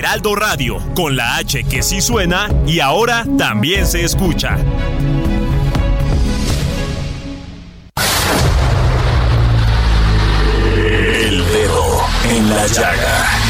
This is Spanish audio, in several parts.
Heraldo Radio, con la H que sí suena y ahora también se escucha. El dedo en la llaga.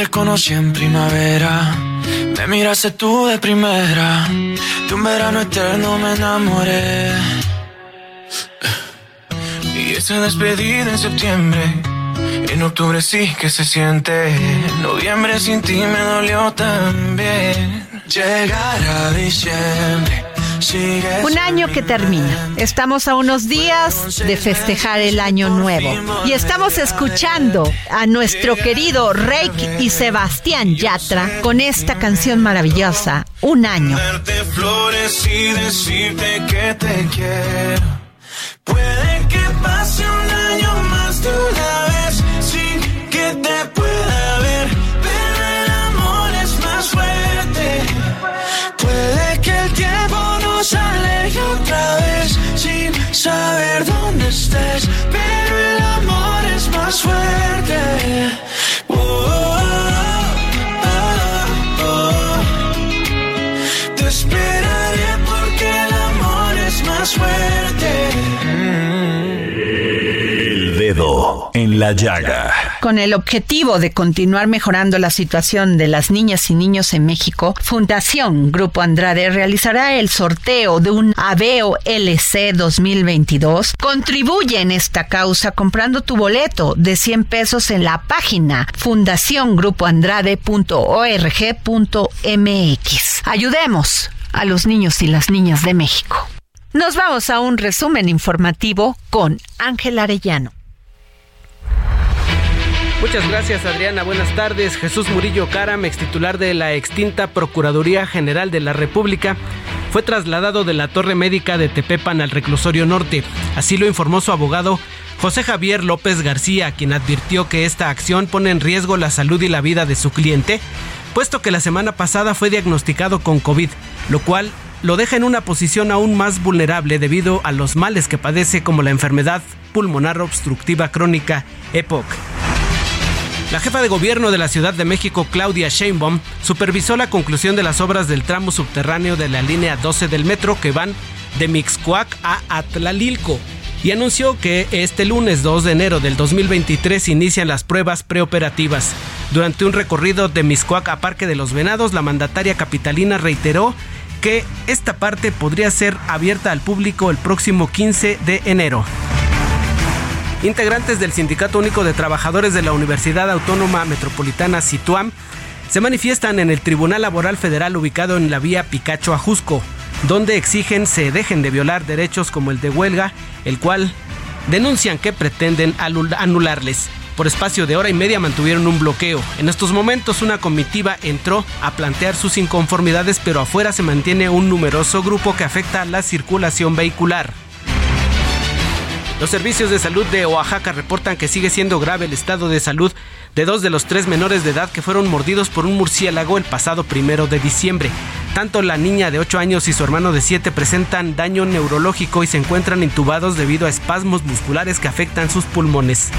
Te conocí en primavera, me miraste tú de primera, de un verano eterno me enamoré. Y esa despedida en septiembre, en octubre sí que se siente, en noviembre sin ti me dolió también. Llegar a diciembre. Un año que termina. Estamos a unos días de festejar el año nuevo. Y estamos escuchando a nuestro querido Reik y Sebastián Yatra con esta canción maravillosa, Un año. Puede que pase un año más saber dónde estés, pero el amor es más fuerte. Oh, oh, oh, oh. Te esperaré porque el amor es más fuerte. El Dedo en la Llaga. Con el objetivo de continuar mejorando la situación de las niñas y niños en México, Fundación Grupo Andrade realizará el sorteo de un Aveo LC 2022. Contribuye en esta causa comprando tu boleto de 100 pesos en la página fundaciongrupoandrade.org.mx. Ayudemos a los niños y las niñas de México. Nos vamos a un resumen informativo con Ángel Arellano. Muchas gracias Adriana, buenas tardes. Jesús Murillo Caram, ex titular de la extinta Procuraduría General de la República, fue trasladado de la torre médica de Tepepan al reclusorio norte. Así lo informó su abogado José Javier López García, quien advirtió que esta acción pone en riesgo la salud y la vida de su cliente, puesto que la semana pasada fue diagnosticado con COVID, lo cual lo deja en una posición aún más vulnerable debido a los males que padece como la enfermedad pulmonar obstructiva crónica EPOC. La jefa de gobierno de la Ciudad de México, Claudia Sheinbaum, supervisó la conclusión de las obras del tramo subterráneo de la línea 12 del metro que van de Mixcoac a Atlalilco y anunció que este lunes 2 de enero del 2023 inician las pruebas preoperativas. Durante un recorrido de Mixcoac a Parque de los Venados, la mandataria capitalina reiteró que esta parte podría ser abierta al público el próximo 15 de enero. Integrantes del Sindicato Único de Trabajadores de la Universidad Autónoma Metropolitana Situam se manifiestan en el Tribunal Laboral Federal ubicado en la vía Picacho Ajusco, donde exigen se dejen de violar derechos como el de huelga, el cual denuncian que pretenden anul- anularles. Por espacio de hora y media mantuvieron un bloqueo. En estos momentos una comitiva entró a plantear sus inconformidades, pero afuera se mantiene un numeroso grupo que afecta la circulación vehicular. Los servicios de salud de Oaxaca reportan que sigue siendo grave el estado de salud de dos de los tres menores de edad que fueron mordidos por un murciélago el pasado primero de diciembre. Tanto la niña de 8 años y su hermano de 7 presentan daño neurológico y se encuentran intubados debido a espasmos musculares que afectan sus pulmones.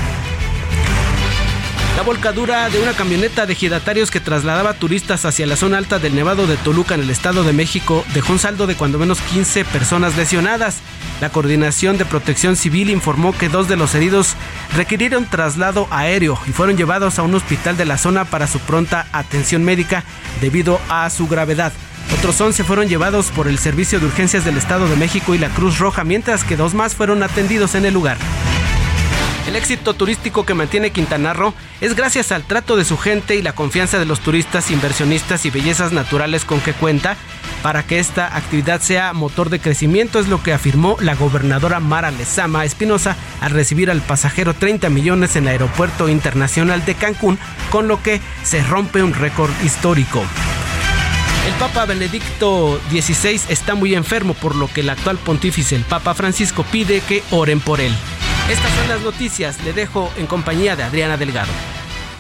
La volcadura de una camioneta de giratarios que trasladaba turistas hacia la zona alta del Nevado de Toluca en el Estado de México dejó un saldo de cuando menos 15 personas lesionadas. La Coordinación de Protección Civil informó que dos de los heridos requirieron traslado aéreo y fueron llevados a un hospital de la zona para su pronta atención médica debido a su gravedad. Otros 11 fueron llevados por el Servicio de Urgencias del Estado de México y la Cruz Roja, mientras que dos más fueron atendidos en el lugar. El éxito turístico que mantiene Quintana Roo es gracias al trato de su gente y la confianza de los turistas, inversionistas y bellezas naturales con que cuenta para que esta actividad sea motor de crecimiento, es lo que afirmó la gobernadora Mara Lezama Espinosa al recibir al pasajero 30 millones en el Aeropuerto Internacional de Cancún, con lo que se rompe un récord histórico. El Papa Benedicto XVI está muy enfermo, por lo que el actual pontífice, el Papa Francisco, pide que oren por él. Estas son las noticias. Le dejo en compañía de Adriana Delgado.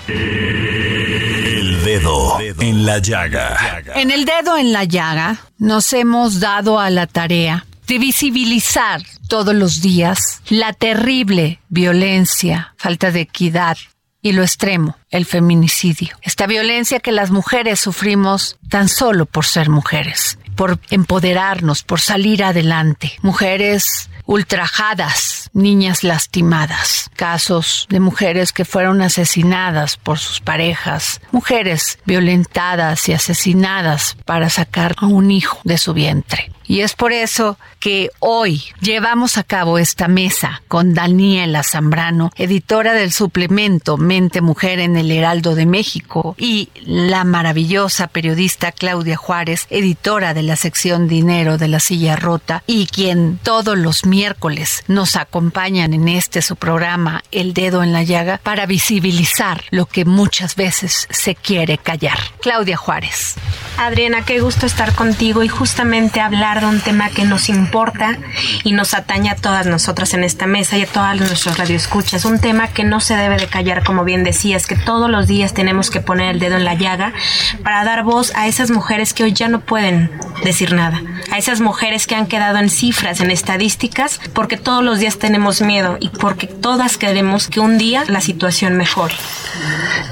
El dedo en la llaga. En el dedo en la llaga nos hemos dado a la tarea de visibilizar todos los días la terrible violencia, falta de equidad y lo extremo, el feminicidio. Esta violencia que las mujeres sufrimos tan solo por ser mujeres, por empoderarnos, por salir adelante. Mujeres ultrajadas, niñas lastimadas, casos de mujeres que fueron asesinadas por sus parejas, mujeres violentadas y asesinadas para sacar a un hijo de su vientre. Y es por eso que hoy llevamos a cabo esta mesa con Daniela Zambrano, editora del suplemento Mente Mujer en el Heraldo de México, y la maravillosa periodista Claudia Juárez, editora de la sección Dinero de la Silla Rota, y quien todos los miércoles nos acompañan en este su programa El Dedo en la Llaga para visibilizar lo que muchas veces se quiere callar. Claudia Juárez. Adriana, qué gusto estar contigo y justamente hablar de un tema que nos importa y nos atañe a todas nosotras en esta mesa y a todas nuestras radioescuchas. Un tema que no se debe de callar, como bien decías, que todos los días tenemos que poner el dedo en la llaga para dar voz a esas mujeres que hoy ya no pueden decir nada, a esas mujeres que han quedado en cifras, en estadísticas, porque todos los días tenemos miedo y porque todas queremos que un día la situación mejore.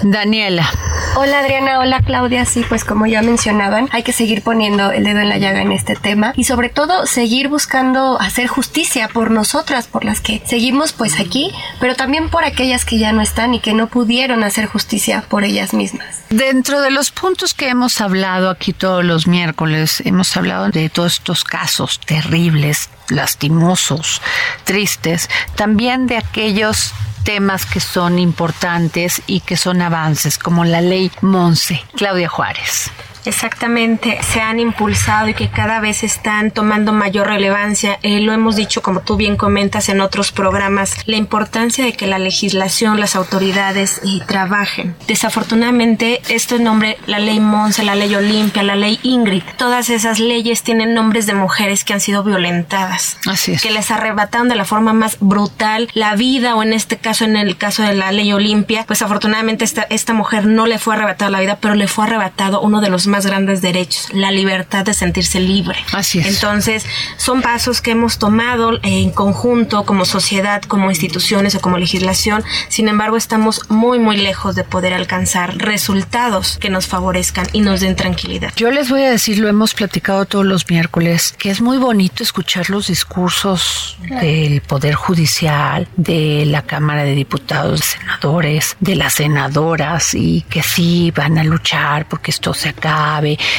Daniela. Hola Adriana, hola Claudia. Sí, pues como ya mencionaban, hay que seguir poniendo el dedo en la llaga en este tema y sobre todo seguir buscando hacer justicia por nosotras, por las que seguimos pues aquí, pero también por aquellas que ya no están y que no pudieron hacer justicia por ellas mismas. Dentro de los puntos que hemos hablado aquí todos los miércoles, hemos hablado de todos estos casos terribles, lastimosos, tristes, también de aquellos temas que son importantes y que son avances, como la ley Monse. Claudia Juárez. Exactamente, se han impulsado y que cada vez están tomando mayor relevancia. Eh, lo hemos dicho, como tú bien comentas en otros programas, la importancia de que la legislación, las autoridades y trabajen. Desafortunadamente, este nombre, la ley Monse, la ley Olimpia, la ley Ingrid, todas esas leyes tienen nombres de mujeres que han sido violentadas. Así es. Que les arrebataron de la forma más brutal la vida o en este caso, en el caso de la ley Olimpia, pues afortunadamente esta, esta mujer no le fue arrebatada la vida, pero le fue arrebatado uno de los más grandes derechos, la libertad de sentirse libre. Así es. Entonces, son pasos que hemos tomado en conjunto como sociedad, como instituciones o como legislación. Sin embargo, estamos muy, muy lejos de poder alcanzar resultados que nos favorezcan y nos den tranquilidad. Yo les voy a decir, lo hemos platicado todos los miércoles, que es muy bonito escuchar los discursos del Poder Judicial, de la Cámara de Diputados, senadores, de las senadoras y que sí van a luchar porque esto se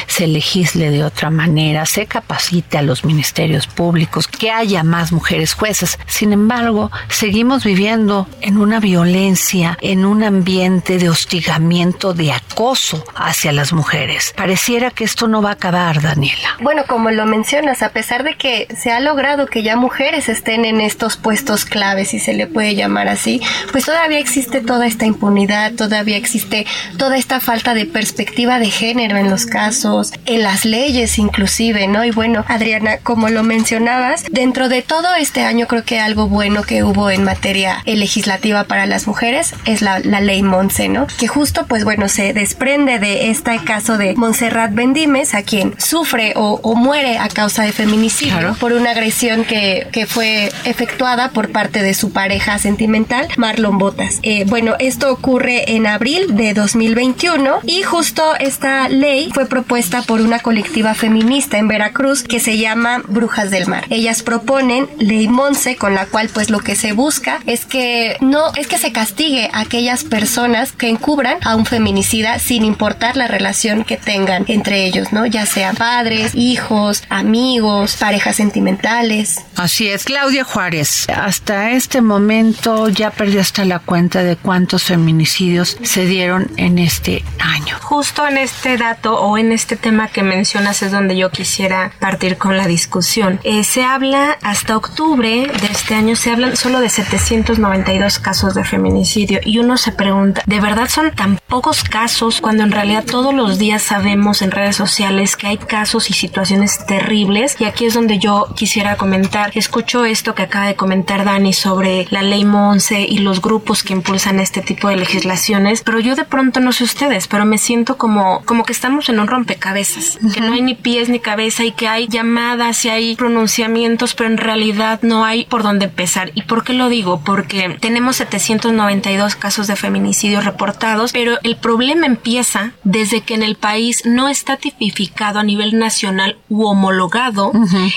se legisle de otra manera, se capacite a los ministerios públicos, que haya más mujeres juezas. Sin embargo, seguimos viviendo en una violencia, en un ambiente de hostigamiento, de acoso hacia las mujeres. Pareciera que esto no va a acabar, Daniela. Bueno, como lo mencionas, a pesar de que se ha logrado que ya mujeres estén en estos puestos claves, si se le puede llamar así, pues todavía existe toda esta impunidad, todavía existe toda esta falta de perspectiva de género en los casos, en las leyes inclusive, ¿no? Y bueno, Adriana, como lo mencionabas, dentro de todo este año creo que algo bueno que hubo en materia legislativa para las mujeres es la, ley Monse, ¿no? Que justo, pues bueno, se desprende de este caso de Montserrat Bendimes, a quien sufre o, muere a causa de feminicidio por una agresión que, que, fue efectuada por parte de su pareja sentimental, Marlon Botas. Eh, bueno, esto ocurre en abril de 2021 y justo esta ley fue propuesta por una colectiva feminista en Veracruz que se llama Brujas del Mar. Ellas proponen ley Monse con la cual pues lo que se busca es que no es que se castigue a aquellas personas que encubran a un feminicida sin importar la relación que tengan entre ellos, ¿no? Ya sean padres, hijos, amigos, parejas sentimentales. Así es, Claudia Juárez. Hasta este momento ya perdió hasta la cuenta de cuántos feminicidios se dieron en este año. Justo en este dato o en este tema que mencionas es donde yo quisiera partir con la discusión. Eh, se habla hasta octubre de este año, se hablan solo de 792 casos de feminicidio y uno se pregunta, ¿de verdad son tan pocos casos cuando en realidad todos los días sabemos en redes sociales que hay casos y situaciones terribles? Y aquí es donde yo quisiera comentar, escucho esto que acaba de comentar Dani sobre la ley Monse y los grupos que impulsan este tipo de legislaciones, pero yo de pronto no sé ustedes, pero me siento como, como que estamos en un rompecabezas, que no hay ni pies ni cabeza y que hay llamadas y hay pronunciamientos, pero en realidad no hay por dónde empezar. ¿Y por qué lo digo? Porque tenemos 792 casos de feminicidio reportados, pero el problema empieza desde que en el país no está tipificado a nivel nacional u homologado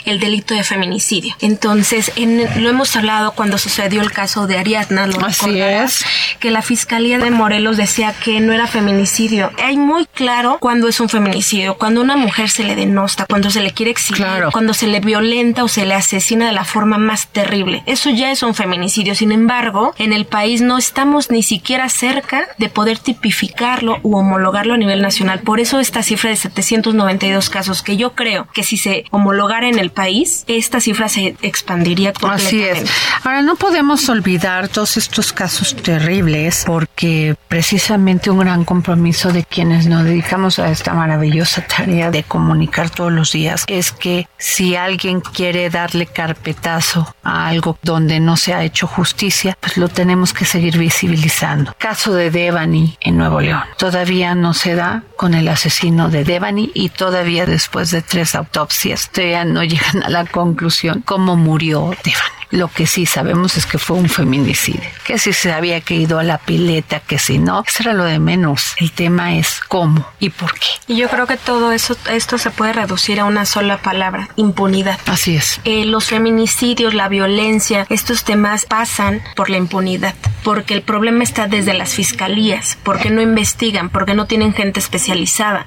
el delito de feminicidio. Entonces, lo hemos hablado cuando sucedió el caso de Ariadna, lo Así es. que la Fiscalía de Morelos decía que no era feminicidio. Hay muy claro cuando es un feminicidio, cuando una mujer se le denosta, cuando se le quiere exigir, cuando se le violenta o se le asesina de la forma más terrible. Eso ya es un feminicidio. Sin embargo, en el país no estamos ni siquiera cerca de poder tipificarlo u homologarlo a nivel nacional. Por eso esta cifra de 792 casos, que yo creo que si se homologara en el país, esta cifra se expandiría completamente. Así es. Ahora, no podemos olvidar todos estos casos terribles porque precisamente un gran compromiso de quienes nos dedicamos a esta maravillosa tarea de comunicar todos los días es que si alguien quiere darle carpetazo a algo donde no se ha hecho justicia, pues lo tenemos que seguir visibilizando. Caso de Devani en Nuevo León. Todavía no se da con el asesino de Devani y todavía después de tres autopsias todavía no llegan a la conclusión cómo murió Devani. Lo que sí sabemos es que fue un feminicidio, que si se había caído a la pileta, que si no, eso era lo de menos. El tema es cómo y por qué. Y yo creo que todo eso, esto se puede reducir a una sola palabra, impunidad. Así es. Eh, los feminicidios, la violencia, estos temas pasan por la impunidad, porque el problema está desde las fiscalías, porque no investigan, porque no tienen gente especializada,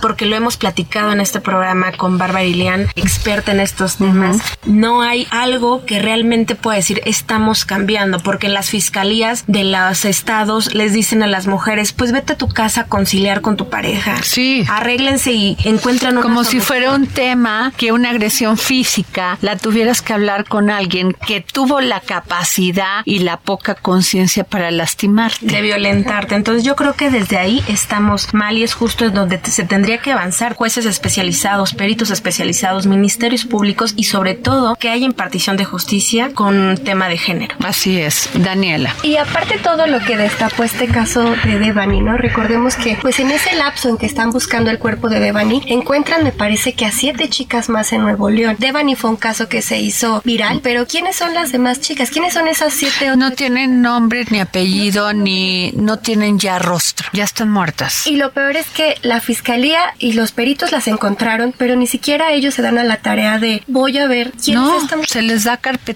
porque lo hemos platicado en este programa con Bárbara Ilián, experta en estos temas. No hay algo que realmente realmente puede decir estamos cambiando, porque las fiscalías de los estados les dicen a las mujeres, pues vete a tu casa a conciliar con tu pareja. Sí. Arréglense y encuentran una Como si fuera un tema que una agresión física la tuvieras que hablar con alguien que tuvo la capacidad y la poca conciencia para lastimarte. De violentarte. Entonces yo creo que desde ahí estamos mal y es justo donde se tendría que avanzar. Jueces especializados, peritos especializados, ministerios públicos y sobre todo que haya impartición de justicia con tema de género. Así es, Daniela. Y aparte todo lo que destapó este caso de Devani, ¿no? Recordemos que pues en ese lapso en que están buscando el cuerpo de Devani, encuentran me parece que a siete chicas más en Nuevo León. Devani fue un caso que se hizo viral, pero ¿quiénes son las demás chicas? ¿Quiénes son esas siete? No tienen nombre ni apellido ni no tienen ya rostro, ya están muertas. Y lo peor es que la fiscalía y los peritos las encontraron, pero ni siquiera ellos se dan a la tarea de voy a ver quiénes no, están. Se les da carpeta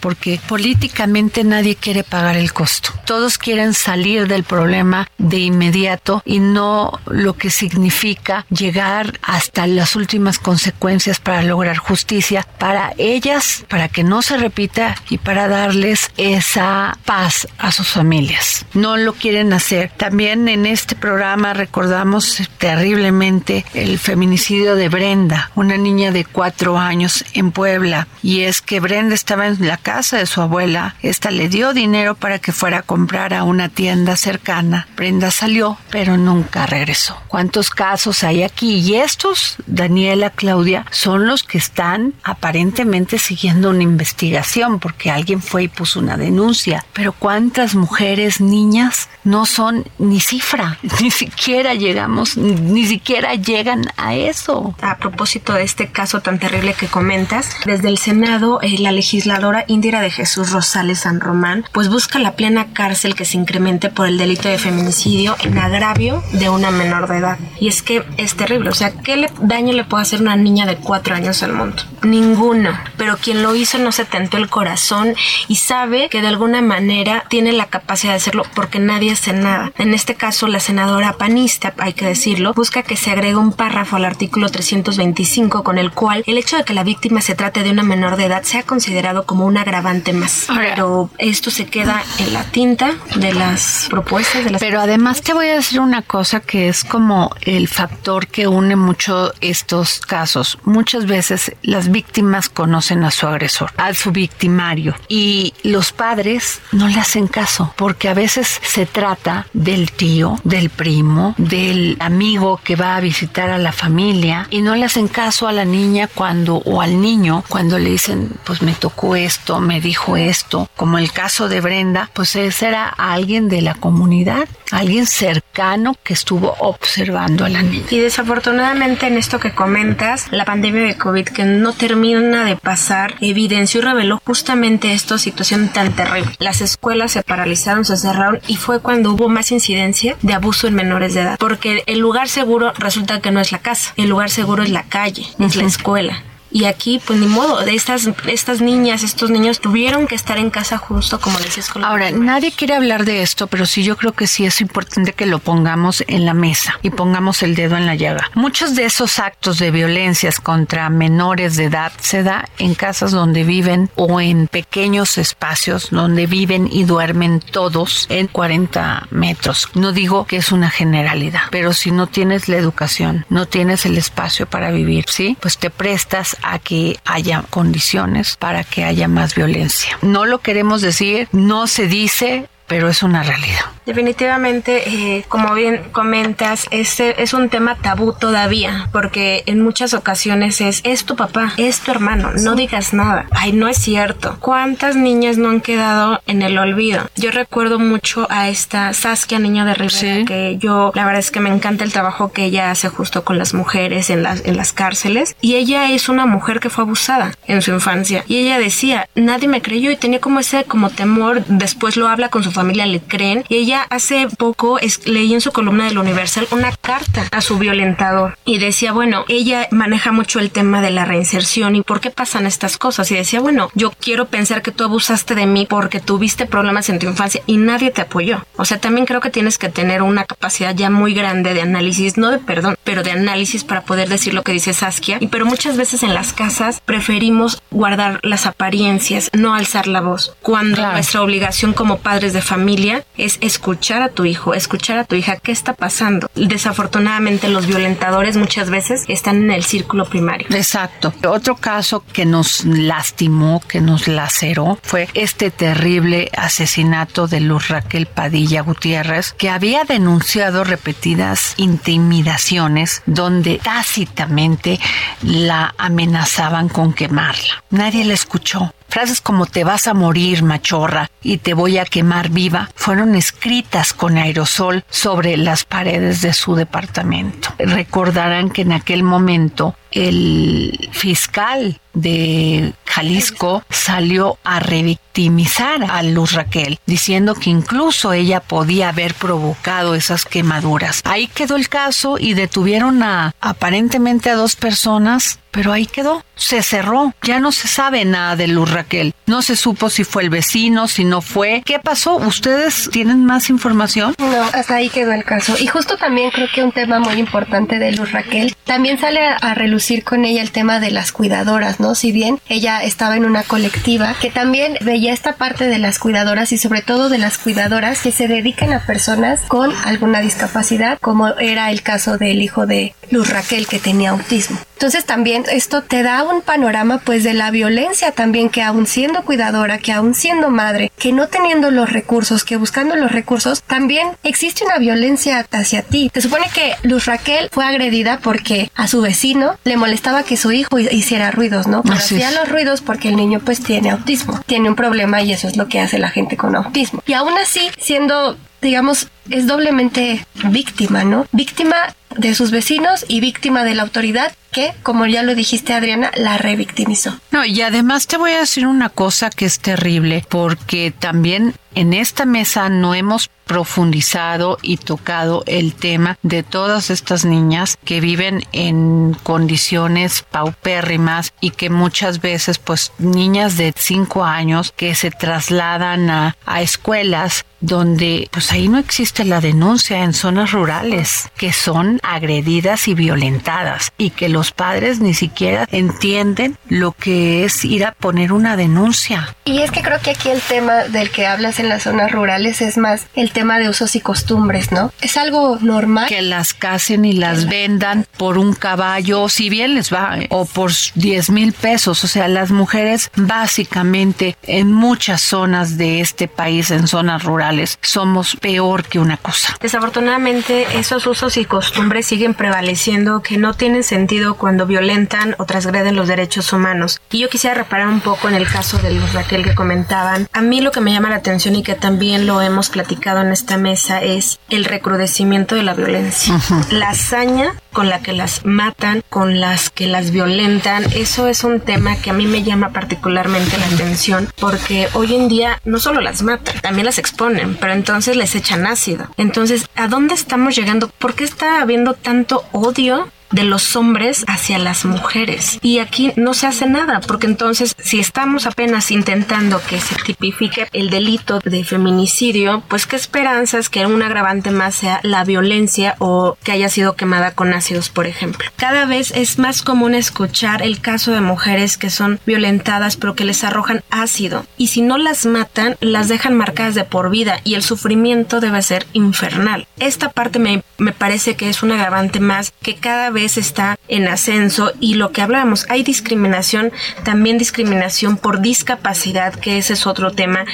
porque políticamente nadie quiere pagar el costo. Todos quieren salir del problema de inmediato y no lo que significa llegar hasta las últimas consecuencias para lograr justicia para ellas, para que no se repita y para darles esa paz a sus familias. No lo quieren hacer. También en este programa recordamos terriblemente el feminicidio de Brenda, una niña de cuatro años en Puebla. Y es que Brenda está en la casa de su abuela. Esta le dio dinero para que fuera a comprar a una tienda cercana. Brenda salió, pero nunca regresó. ¿Cuántos casos hay aquí? Y estos, Daniela, Claudia, son los que están aparentemente siguiendo una investigación porque alguien fue y puso una denuncia. Pero ¿cuántas mujeres, niñas, no son ni cifra? Ni siquiera llegamos, ni siquiera llegan a eso. A propósito de este caso tan terrible que comentas, desde el Senado, eh, la legisladora Indira de Jesús Rosales San Román, pues busca la plena cárcel que se incremente por el delito de feminicidio en agravio de una menor de edad. Y es que es terrible, o sea, ¿qué daño le puede hacer una niña de cuatro años al mundo? Ninguno. Pero quien lo hizo no se tentó el corazón y sabe que de alguna manera tiene la capacidad de hacerlo porque nadie hace nada. En este caso, la senadora panista, hay que decirlo, busca que se agregue un párrafo al artículo 325 con el cual el hecho de que la víctima se trate de una menor de edad sea considerado como un agravante más. Pero esto se queda en la tinta de las propuestas de las Pero además te voy a decir una cosa que es como el factor que une mucho estos casos. Muchas veces las víctimas conocen a su agresor, a su victimario y los padres no le hacen caso porque a veces se trata del tío, del primo, del amigo que va a visitar a la familia y no le hacen caso a la niña cuando o al niño cuando le dicen pues me tocó esto, me dijo esto, como el caso de Brenda, pues ese era alguien de la comunidad, alguien cercano que estuvo observando a la niña. Y desafortunadamente en esto que comentas, la pandemia de COVID que no termina de pasar evidenció y reveló justamente esta situación tan terrible. Las escuelas se paralizaron, se cerraron y fue cuando hubo más incidencia de abuso en menores de edad, porque el lugar seguro resulta que no es la casa, el lugar seguro es la calle, es la escuela. Y aquí, pues ni modo, de estas, estas niñas, estos niños tuvieron que estar en casa justo como decías. Con Ahora, nadie quiere hablar de esto, pero sí yo creo que sí es importante que lo pongamos en la mesa y pongamos el dedo en la llaga. Muchos de esos actos de violencias contra menores de edad se da en casas donde viven o en pequeños espacios donde viven y duermen todos en 40 metros. No digo que es una generalidad, pero si no tienes la educación, no tienes el espacio para vivir, ¿sí? Pues te prestas a que haya condiciones para que haya más violencia. No lo queremos decir, no se dice, pero es una realidad. Definitivamente, eh, como bien comentas, este es un tema tabú todavía, porque en muchas ocasiones es, es tu papá, es tu hermano, no digas nada. Ay, no es cierto. ¿Cuántas niñas no han quedado en el olvido? Yo recuerdo mucho a esta Saskia, niña de Rivera, que yo, la verdad es que me encanta el trabajo que ella hace justo con las mujeres en las, en las cárceles, y ella es una mujer que fue abusada en su infancia, y ella decía, nadie me creyó y tenía como ese como temor, después lo habla con su familia, le creen, y ella hace poco leí en su columna del Universal una carta a su violentador y decía, bueno, ella maneja mucho el tema de la reinserción y por qué pasan estas cosas. Y decía, bueno, yo quiero pensar que tú abusaste de mí porque tuviste problemas en tu infancia y nadie te apoyó. O sea, también creo que tienes que tener una capacidad ya muy grande de análisis, no de perdón, pero de análisis para poder decir lo que dice Saskia. Y pero muchas veces en las casas preferimos guardar las apariencias, no alzar la voz, cuando nuestra obligación como padres de familia es escuchar a tu hijo, escuchar a tu hija qué está pasando. Desafortunadamente los violentadores muchas veces están en el círculo primario. Exacto. Otro caso que nos lastimó, que nos laceró, fue este terrible asesinato de Luz Raquel Padilla Gutiérrez, que había denunciado repetidas intimidaciones donde tácitamente la amenazaban con quemarla. Nadie la escuchó. Frases como te vas a morir, machorra, y te voy a quemar viva fueron escritas con aerosol sobre las paredes de su departamento. Recordarán que en aquel momento el fiscal de Jalisco salió a revictimizar a Luz Raquel, diciendo que incluso ella podía haber provocado esas quemaduras. Ahí quedó el caso y detuvieron a aparentemente a dos personas, pero ahí quedó, se cerró, ya no se sabe nada de Luz Raquel. No se supo si fue el vecino, si no fue. ¿Qué pasó? ¿Ustedes tienen más información? No, hasta ahí quedó el caso. Y justo también creo que un tema muy importante de Luz Raquel, también sale a relucir con ella el tema de las cuidadoras, ¿no? Si bien ella estaba en una colectiva que también veía esta parte de las cuidadoras y sobre todo de las cuidadoras que se dedican a personas con alguna discapacidad, como era el caso del hijo de Luz Raquel que tenía autismo. Entonces también esto te da un panorama pues de la violencia también que aún siendo cuidadora, que aún siendo madre, que no teniendo los recursos, que buscando los recursos, también existe una violencia hacia ti. Se supone que Luz Raquel fue agredida porque a su vecino le molestaba que su hijo hiciera ruidos, ¿no? Pero hacía los ruidos porque el niño pues tiene autismo, tiene un problema y eso es lo que hace la gente con autismo. Y aún así, siendo digamos, es doblemente víctima, ¿no? Víctima de sus vecinos y víctima de la autoridad que, como ya lo dijiste Adriana, la revictimizó. No, y además te voy a decir una cosa que es terrible, porque también en esta mesa no hemos profundizado y tocado el tema de todas estas niñas que viven en condiciones paupérrimas y que muchas veces pues niñas de 5 años que se trasladan a, a escuelas donde pues ahí no existe la denuncia en zonas rurales que son agredidas y violentadas y que los padres ni siquiera entienden lo que es ir a poner una denuncia. Y es que creo que aquí el tema del que hablas en las zonas rurales es más el tema de usos y costumbres, ¿no? Es algo normal. Que las casen y las vendan por un caballo, si bien les va, ¿eh? o por 10 mil pesos. O sea, las mujeres básicamente en muchas zonas de este país, en zonas rurales, somos peor que una cosa. Desafortunadamente, esos usos y costumbres siguen prevaleciendo que no tienen sentido cuando violentan o transgreden los derechos humanos. Y yo quisiera reparar un poco en el caso de Luz Raquel que comentaban. A mí lo que me llama la atención y que también lo hemos platicado en esta mesa es el recrudecimiento de la violencia. La hazaña con la que las matan, con las que las violentan, eso es un tema que a mí me llama particularmente la atención porque hoy en día no solo las matan, también las exponen, pero entonces les echan ácido. Entonces, ¿a dónde estamos llegando? ¿Por qué está habiendo tanto odio de los hombres hacia las mujeres. Y aquí no se hace nada, porque entonces si estamos apenas intentando que se tipifique el delito de feminicidio, pues qué esperanzas que un agravante más sea la violencia o que haya sido quemada con ácidos, por ejemplo. Cada vez es más común escuchar el caso de mujeres que son violentadas pero que les arrojan ácido y si no las matan, las dejan marcadas de por vida y el sufrimiento debe ser infernal. Esta parte me, me parece que es un agravante más que cada vez está en ascenso y lo que hablábamos, hay discriminación, también discriminación por discapacidad, que ese es otro tema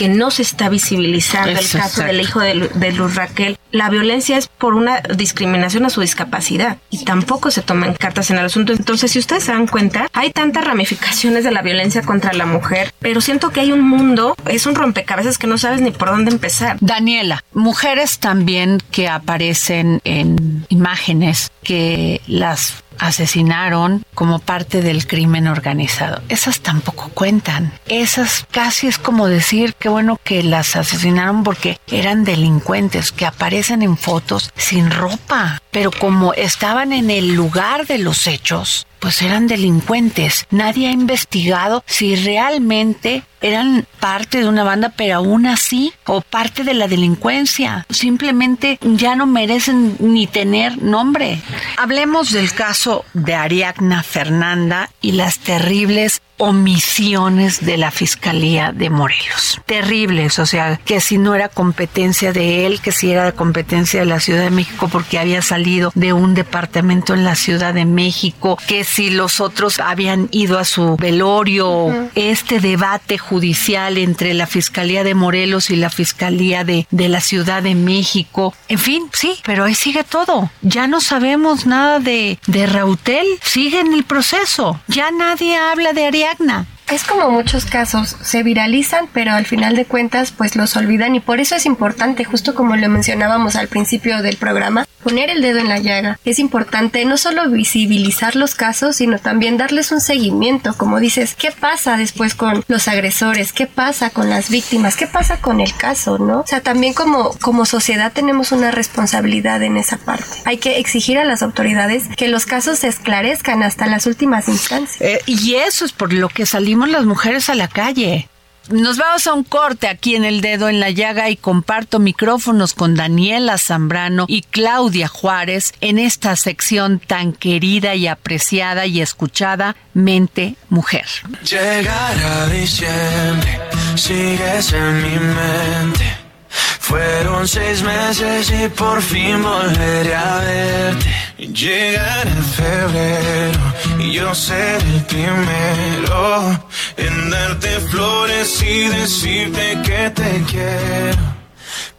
que no se está visibilizando. el caso del hijo de, de, Luz Raquel, la violencia es por una discriminación a su discapacidad y tampoco se toman cartas en el asunto. Entonces, si ustedes se dan cuenta, hay tantas ramificaciones de la violencia contra la mujer, pero siento que hay un mundo, es un rompecabezas que no sabes ni por dónde empezar. Daniela, mujeres también que aparecen en imágenes que las asesinaron como parte del crimen organizado. Esas tampoco cuentan. Esas casi es como decir que bueno que las asesinaron porque eran delincuentes que aparecen en fotos sin ropa. Pero como estaban en el lugar de los hechos, pues eran delincuentes. Nadie ha investigado si realmente eran parte de una banda, pero aún así, o parte de la delincuencia. Simplemente ya no merecen ni tener nombre. Hablemos del caso de Ariadna Fernanda y las terribles omisiones de la Fiscalía de Morelos. Terribles, o sea, que si no era competencia de él, que si era competencia de la Ciudad de México porque había salido de un departamento en la Ciudad de México, que si los otros habían ido a su velorio, este debate judicial entre la Fiscalía de Morelos y la Fiscalía de, de la Ciudad de México. En fin, sí, pero ahí sigue todo. Ya no sabemos nada de, de Rautel, sigue en el proceso. Ya nadie habla de Ariadna এক না es como muchos casos, se viralizan, pero al final de cuentas pues los olvidan y por eso es importante, justo como lo mencionábamos al principio del programa, poner el dedo en la llaga. Es importante no solo visibilizar los casos, sino también darles un seguimiento, como dices, ¿qué pasa después con los agresores? ¿Qué pasa con las víctimas? ¿Qué pasa con el caso, no? O sea, también como, como sociedad tenemos una responsabilidad en esa parte. Hay que exigir a las autoridades que los casos se esclarezcan hasta las últimas instancias. Eh, y eso es por lo que salimos las mujeres a la calle. Nos vamos a un corte aquí en el dedo en la llaga y comparto micrófonos con Daniela Zambrano y Claudia Juárez en esta sección tan querida y apreciada y escuchada Mente Mujer. Llegará diciembre, sigues en mi mente. Fueron seis meses y por fin volveré a verte. Llegará febrero y yo seré el primero en darte flores y decirte que te quiero.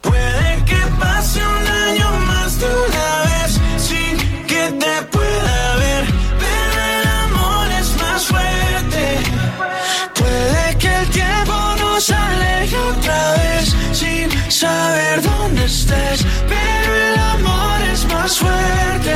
Puede que pase un año más de saber dónde estés, pero el amor es más fuerte.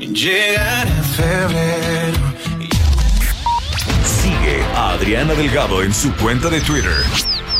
Llegará febrero. Sigue a Adriana Delgado en su cuenta de Twitter.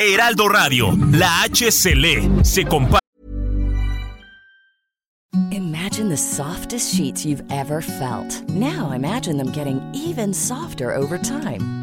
Heraldo Radio, la se comparte. Imagine the softest sheets you've ever felt. Now imagine them getting even softer over time.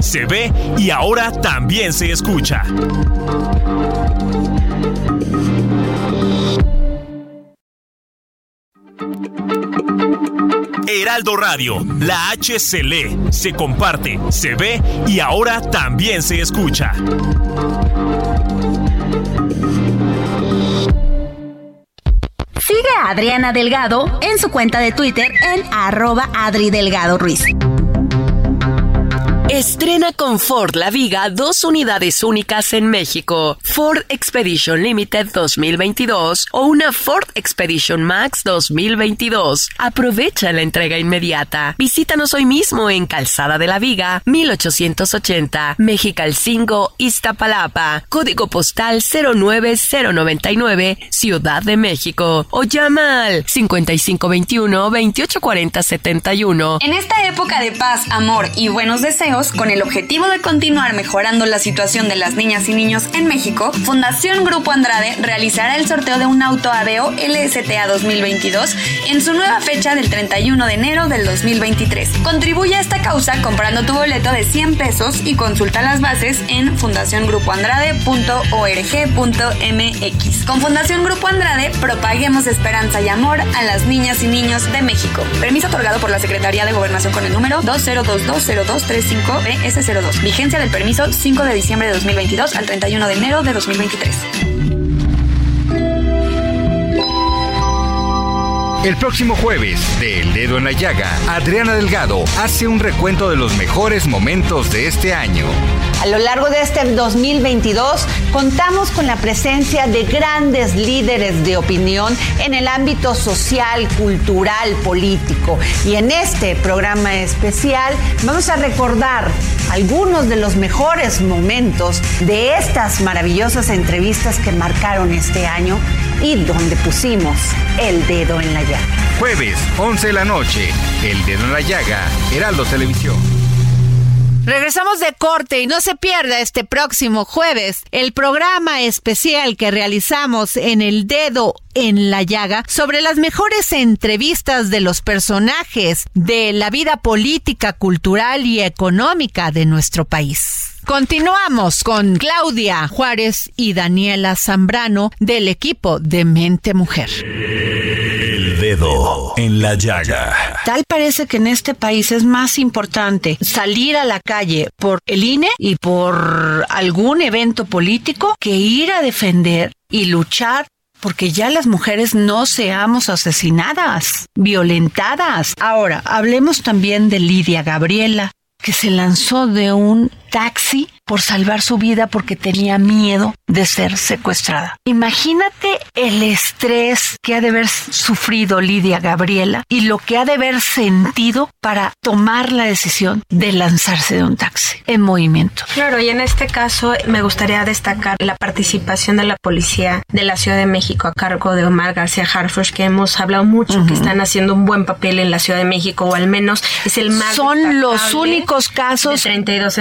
Se ve y ahora también se escucha. Heraldo Radio, la H se lee, se comparte, se ve y ahora también se escucha. Sigue a Adriana Delgado en su cuenta de Twitter en arroba Adri Delgado Ruiz. Estrena con Ford La Viga dos unidades únicas en México, Ford Expedition Limited 2022 o una Ford Expedition Max 2022. Aprovecha la entrega inmediata. Visítanos hoy mismo en Calzada de la Viga, 1880, Mexicalcingo, Iztapalapa, código postal 09099, Ciudad de México o llama al 5521 284071. En esta época de paz, amor y buenos deseos, con el objetivo de continuar mejorando la situación de las niñas y niños en México, Fundación Grupo Andrade realizará el sorteo de un auto Aveo LSTA 2022 en su nueva fecha del 31 de enero del 2023. Contribuye a esta causa comprando tu boleto de 100 pesos y consulta las bases en fundaciongrupoandrade.org.mx. Con Fundación Grupo Andrade propaguemos esperanza y amor a las niñas y niños de México. Permiso otorgado por la Secretaría de Gobernación con el número 2022023 BS02. Vigencia del permiso 5 de diciembre de 2022 al 31 de enero de 2023. El próximo jueves, de El Dedo en la Llaga, Adriana Delgado hace un recuento de los mejores momentos de este año. A lo largo de este 2022 contamos con la presencia de grandes líderes de opinión en el ámbito social, cultural, político. Y en este programa especial vamos a recordar algunos de los mejores momentos de estas maravillosas entrevistas que marcaron este año y donde pusimos el dedo en la llaga. Jueves, 11 de la noche, El Dedo en la Llaga, Heraldo Televisión. Regresamos de corte y no se pierda este próximo jueves el programa especial que realizamos en El Dedo en la Llaga sobre las mejores entrevistas de los personajes de la vida política, cultural y económica de nuestro país. Continuamos con Claudia Juárez y Daniela Zambrano del equipo de Mente Mujer. En la llaga. Tal parece que en este país es más importante salir a la calle por el INE y por algún evento político que ir a defender y luchar porque ya las mujeres no seamos asesinadas, violentadas. Ahora, hablemos también de Lidia Gabriela, que se lanzó de un taxi por salvar su vida porque tenía miedo de ser secuestrada. Imagínate el estrés que ha de haber sufrido Lidia Gabriela y lo que ha de haber sentido para tomar la decisión de lanzarse de un taxi en movimiento. Claro, y en este caso me gustaría destacar la participación de la policía de la Ciudad de México a cargo de Omar García Harfush, que hemos hablado mucho, que están haciendo un buen papel en la Ciudad de México, o al menos es el más. Son los únicos casos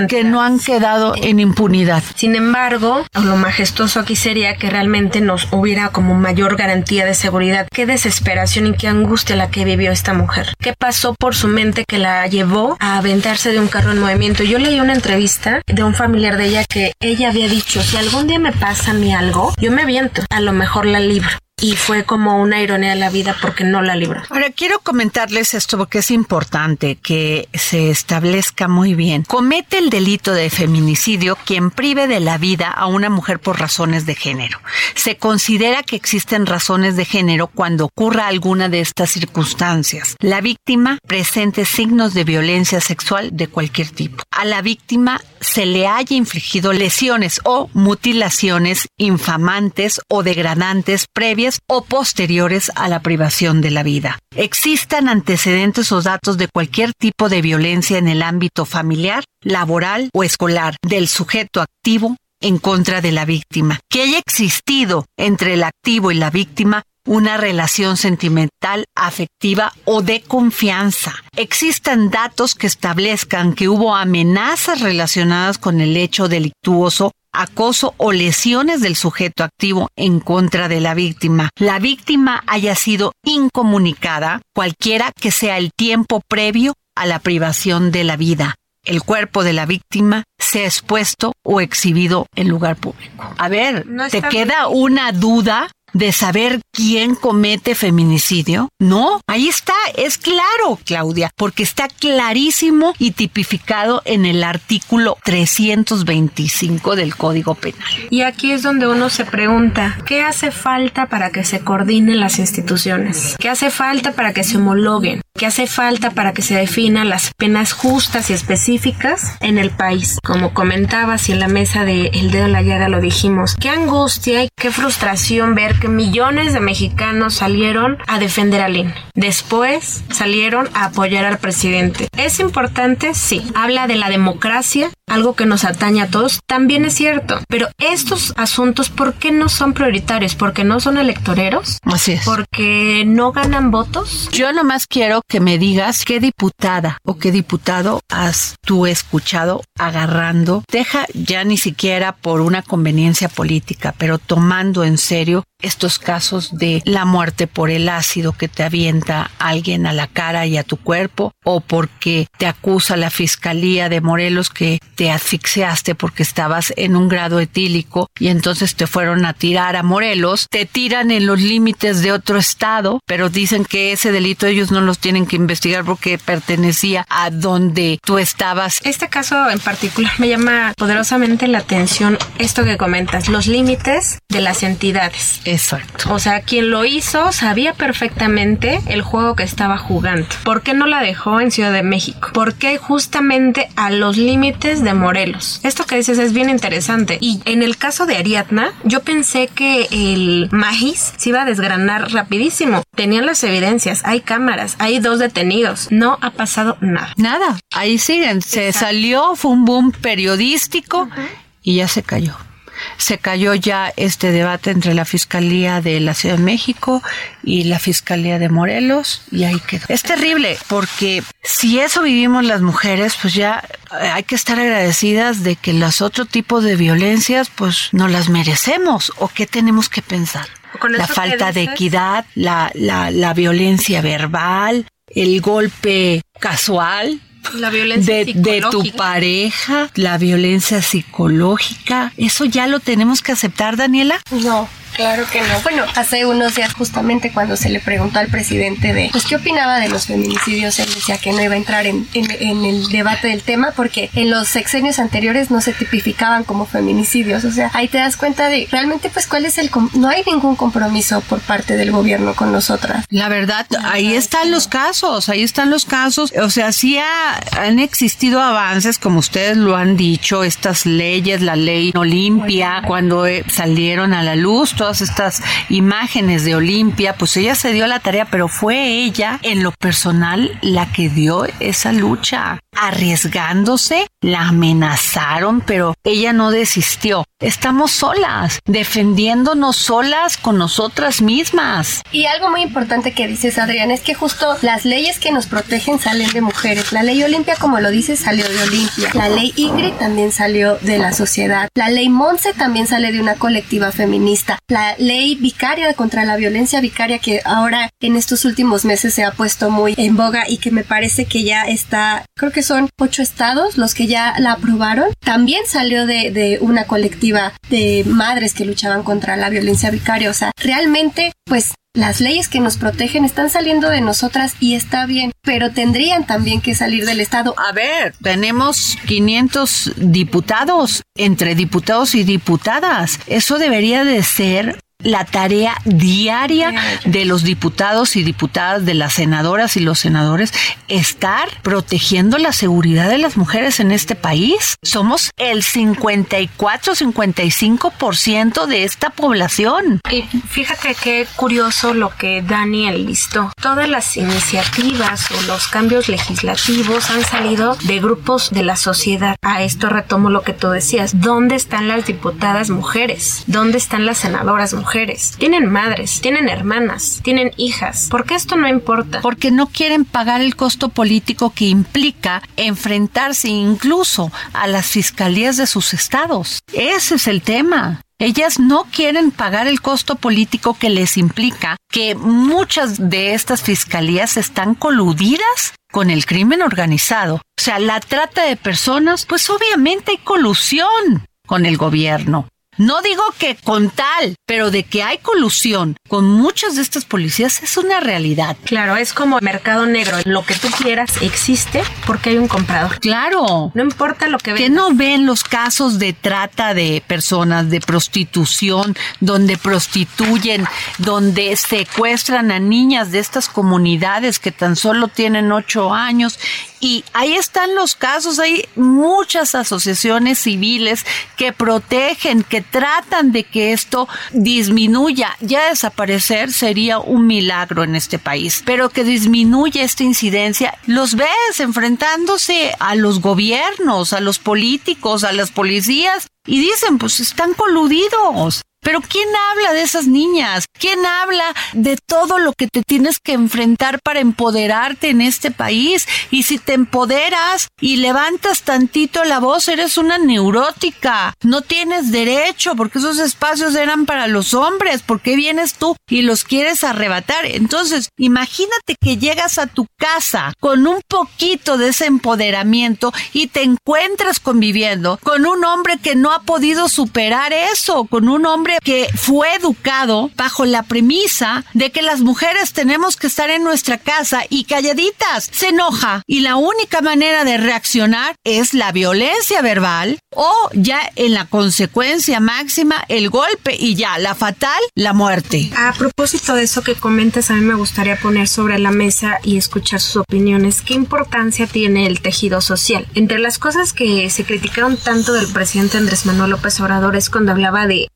que no han quedado en impunidad. Sin embargo, lo majestuoso aquí sería que realmente nos hubiera como mayor garantía de seguridad. Qué desesperación y qué angustia la que vivió esta mujer. ¿Qué pasó por su mente que la llevó a aventarse de un carro en movimiento? Yo leí una entrevista de un familiar de ella que ella había dicho, si algún día me pasa a mí algo, yo me aviento, a lo mejor la libro y fue como una ironía de la vida porque no la libró. Ahora quiero comentarles esto porque es importante que se establezca muy bien. Comete el delito de feminicidio quien prive de la vida a una mujer por razones de género. Se considera que existen razones de género cuando ocurra alguna de estas circunstancias. La víctima presente signos de violencia sexual de cualquier tipo. A la víctima se le haya infligido lesiones o mutilaciones infamantes o degradantes previas o posteriores a la privación de la vida. Existan antecedentes o datos de cualquier tipo de violencia en el ámbito familiar, laboral o escolar del sujeto activo en contra de la víctima. Que haya existido entre el activo y la víctima una relación sentimental, afectiva o de confianza. Existan datos que establezcan que hubo amenazas relacionadas con el hecho delictuoso acoso o lesiones del sujeto activo en contra de la víctima. La víctima haya sido incomunicada, cualquiera que sea el tiempo previo a la privación de la vida. El cuerpo de la víctima sea expuesto o exhibido en lugar público. A ver, ¿te queda una duda? De saber quién comete feminicidio? No, ahí está, es claro, Claudia, porque está clarísimo y tipificado en el artículo 325 del Código Penal. Y aquí es donde uno se pregunta, ¿qué hace falta para que se coordinen las instituciones? ¿Qué hace falta para que se homologuen? ¿Qué hace falta para que se definan las penas justas y específicas en el país? Como comentabas y en la mesa de El Dedo en la Llaga lo dijimos, qué angustia y qué frustración ver que millones de mexicanos salieron a defender al INE. Después salieron a apoyar al presidente. ¿Es importante? Sí. Habla de la democracia, algo que nos atañe a todos. También es cierto. Pero estos asuntos, ¿por qué no son prioritarios? ¿Porque no son electoreros? Así es. ¿Porque no ganan votos? Yo nomás quiero que me digas qué diputada o qué diputado has tú escuchado agarrando, deja ya ni siquiera por una conveniencia política, pero tomando en serio estos casos de la muerte por el ácido que te avienta alguien a la cara y a tu cuerpo o porque te acusa la fiscalía de Morelos que te asfixiaste porque estabas en un grado etílico y entonces te fueron a tirar a Morelos, te tiran en los límites de otro estado, pero dicen que ese delito ellos no los tienen que investigar porque pertenecía a donde tú estabas. Este caso en particular me llama poderosamente la atención esto que comentas, los límites de las entidades. Exacto. O sea, quien lo hizo sabía perfectamente el juego que estaba jugando. ¿Por qué no la dejó en Ciudad de México? ¿Por qué justamente a los límites de Morelos? Esto que dices es bien interesante. Y en el caso de Ariadna, yo pensé que el maíz se iba a desgranar rapidísimo. Tenían las evidencias, hay cámaras, hay dos detenidos. No ha pasado nada. Nada. Ahí siguen. Se salió, fue un boom periodístico y ya se cayó. Se cayó ya este debate entre la Fiscalía de la Ciudad de México y la Fiscalía de Morelos y ahí quedó. Es terrible porque si eso vivimos las mujeres, pues ya hay que estar agradecidas de que los otros tipos de violencias pues no las merecemos o qué tenemos que pensar. La falta de equidad, la, la, la violencia verbal, el golpe casual, la violencia de, de, tu pareja, la violencia psicológica. ¿Eso ya lo tenemos que aceptar, Daniela? No, Claro que no. Bueno, hace unos días justamente cuando se le preguntó al presidente de, pues, ¿qué opinaba de los feminicidios? Él decía que no iba a entrar en, en, el debate del tema porque en los sexenios anteriores no se tipificaban como feminicidios. O sea, ahí te das cuenta de realmente, pues, cuál es el... No hay ningún compromiso por parte del gobierno con nosotras. La verdad, ahí están los casos, ahí están los casos. O sea, sí han existido avances, como ustedes lo han dicho, estas leyes, la ley Olimpia, cuando eh, salieron a la luz, estas imágenes de Olimpia, pues ella se dio la tarea, pero fue ella en lo personal la que dio esa lucha, arriesgándose, la amenazaron, pero ella no desistió. Estamos solas, defendiéndonos solas con nosotras mismas. Y algo muy importante que dices, Adrián, es que justo las leyes que nos protegen salen de mujeres. La ley Olimpia, como lo dices, salió de Olimpia. La ley Ingrid también salió de la sociedad. La ley Monse también sale de una colectiva feminista. La ley vicaria contra la violencia vicaria que ahora en estos últimos meses se ha puesto muy en boga y que me parece que ya está, creo que son ocho estados los que ya la aprobaron. También salió de, una colectiva de madres que luchaban contra la violencia vicaria. O sea, realmente, pues las leyes que nos protegen están saliendo de nosotras y está bien, pero tendrían también que salir del Estado. A ver, tenemos 500 diputados entre diputados y diputadas. Eso debería de ser la tarea diaria de los diputados y diputadas, de las senadoras y los senadores, estar protegiendo la seguridad de las mujeres en este país. Somos el 54-55% de esta población. Y fíjate qué curioso lo que Daniel listó. Todas las iniciativas o los cambios legislativos han salido de grupos de la sociedad. A esto retomo lo que tú decías. ¿Dónde están las diputadas mujeres? ¿Dónde están las senadoras mujeres? Mujeres, tienen madres, tienen hermanas, tienen hijas. ¿Por qué esto no importa? Porque no quieren pagar el costo político que implica enfrentarse incluso a las fiscalías de sus estados. Ese es el tema. Ellas no quieren pagar el costo político que les implica que muchas de estas fiscalías están coludidas con el crimen organizado. O sea, la trata de personas, pues obviamente hay colusión con el gobierno. No digo que con tal, pero de que hay colusión con muchas de estas policías es una realidad. Claro, es como mercado negro. Lo que tú quieras existe porque hay un comprador. Claro. No importa lo que veas. Que no ven los casos de trata de personas, de prostitución, donde prostituyen, donde secuestran a niñas de estas comunidades que tan solo tienen ocho años y ahí están los casos, hay muchas asociaciones civiles que protegen, que tratan de que esto disminuya. Ya desaparecer sería un milagro en este país, pero que disminuya esta incidencia. Los ves enfrentándose a los gobiernos, a los políticos, a las policías y dicen, pues están coludidos. Pero ¿quién habla de esas niñas? ¿Quién habla de todo lo que te tienes que enfrentar para empoderarte en este país? Y si te empoderas y levantas tantito la voz, eres una neurótica. No tienes derecho porque esos espacios eran para los hombres. ¿Por qué vienes tú y los quieres arrebatar? Entonces, imagínate que llegas a tu casa con un poquito de ese empoderamiento y te encuentras conviviendo con un hombre que no ha podido superar eso, con un hombre que fue educado bajo la premisa de que las mujeres tenemos que estar en nuestra casa y calladitas. Se enoja y la única manera de reaccionar es la violencia verbal o ya en la consecuencia máxima el golpe y ya la fatal la muerte. A propósito de eso que comentas, a mí me gustaría poner sobre la mesa y escuchar sus opiniones. ¿Qué importancia tiene el tejido social? Entre las cosas que se criticaron tanto del presidente Andrés Manuel López Obrador es cuando hablaba de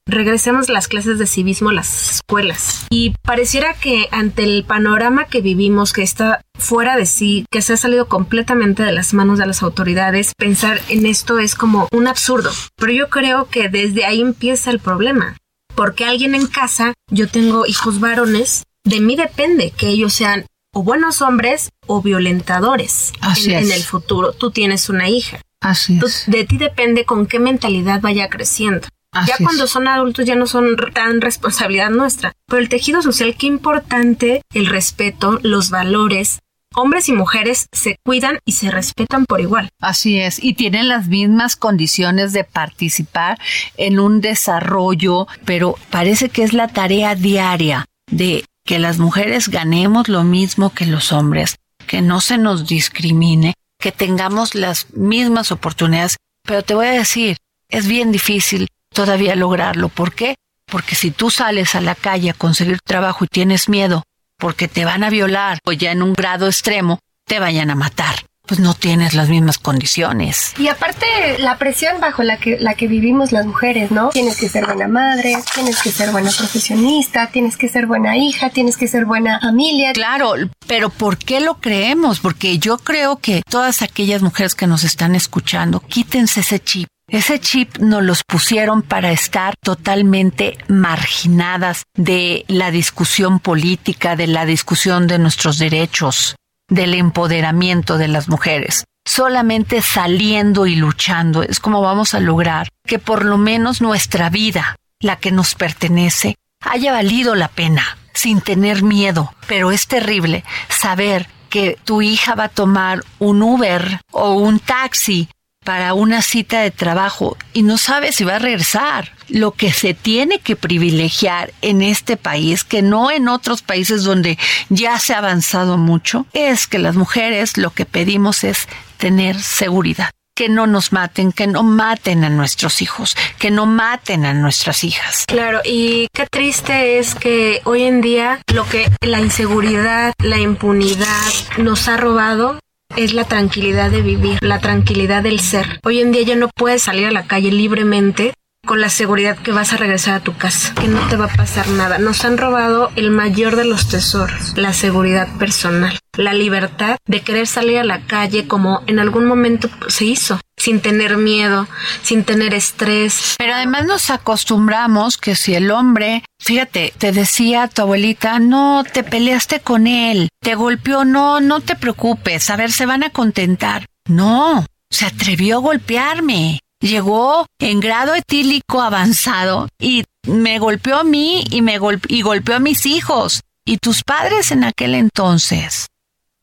regresemos las clases de civismo las escuelas. Y pareciera que ante el panorama que vivimos, que está fuera de sí, que se ha salido completamente de las manos de las autoridades, pensar en esto es como un absurdo. Pero yo creo que desde ahí empieza el problema. Porque alguien en casa, yo tengo hijos varones, de mí depende que ellos sean o buenos hombres o violentadores Así en, es. en el futuro. Tú tienes una hija. Así Tú- es. de ti depende con qué mentalidad vaya creciendo. Así ya es. cuando son adultos ya no son tan responsabilidad nuestra. Pero el tejido social, qué importante el respeto, los valores. Hombres y mujeres se cuidan y se respetan por igual. Así es, y tienen las mismas condiciones de participar en un desarrollo, pero parece que es la tarea diaria de que las mujeres ganemos lo mismo que los hombres, que no se nos discrimine, que tengamos las mismas oportunidades. Pero te voy a decir, es bien difícil todavía lograrlo. ¿Por qué? Porque si tú sales a la calle a conseguir trabajo y tienes miedo porque te van a violar o ya en un grado extremo te vayan a matar, pues no tienes las mismas condiciones. Y aparte, la presión bajo la que, la que vivimos las mujeres, ¿no? Tienes que ser buena madre, tienes que ser buena profesionista, tienes que ser buena hija, tienes que ser buena familia. Claro, pero ¿por qué lo creemos? Porque yo creo que todas aquellas mujeres que nos están escuchando, quítense ese chip. Ese chip nos los pusieron para estar totalmente marginadas de la discusión política, de la discusión de nuestros derechos, del empoderamiento de las mujeres. Solamente saliendo y luchando es como vamos a lograr que por lo menos nuestra vida, la que nos pertenece, haya valido la pena, sin tener miedo. Pero es terrible saber que tu hija va a tomar un Uber o un taxi para una cita de trabajo y no sabe si va a regresar. Lo que se tiene que privilegiar en este país, que no en otros países donde ya se ha avanzado mucho, es que las mujeres lo que pedimos es tener seguridad. Que no nos maten, que no maten a nuestros hijos, que no maten a nuestras hijas. Claro, y qué triste es que hoy en día lo que la inseguridad, la impunidad nos ha robado es la tranquilidad de vivir, la tranquilidad del ser. Hoy en día ya no puedes salir a la calle libremente con la seguridad que vas a regresar a tu casa, que no te va a pasar nada. Nos han robado el mayor de los tesoros, la seguridad personal, la libertad de querer salir a la calle como en algún momento se hizo, sin tener miedo, sin tener estrés. Pero además nos acostumbramos que si el hombre, fíjate, te decía tu abuelita, no, te peleaste con él, te golpeó, no, no te preocupes, a ver, se van a contentar. No, se atrevió a golpearme. Llegó en grado etílico avanzado y me golpeó a mí y me golpe- y golpeó a mis hijos. Y tus padres en aquel entonces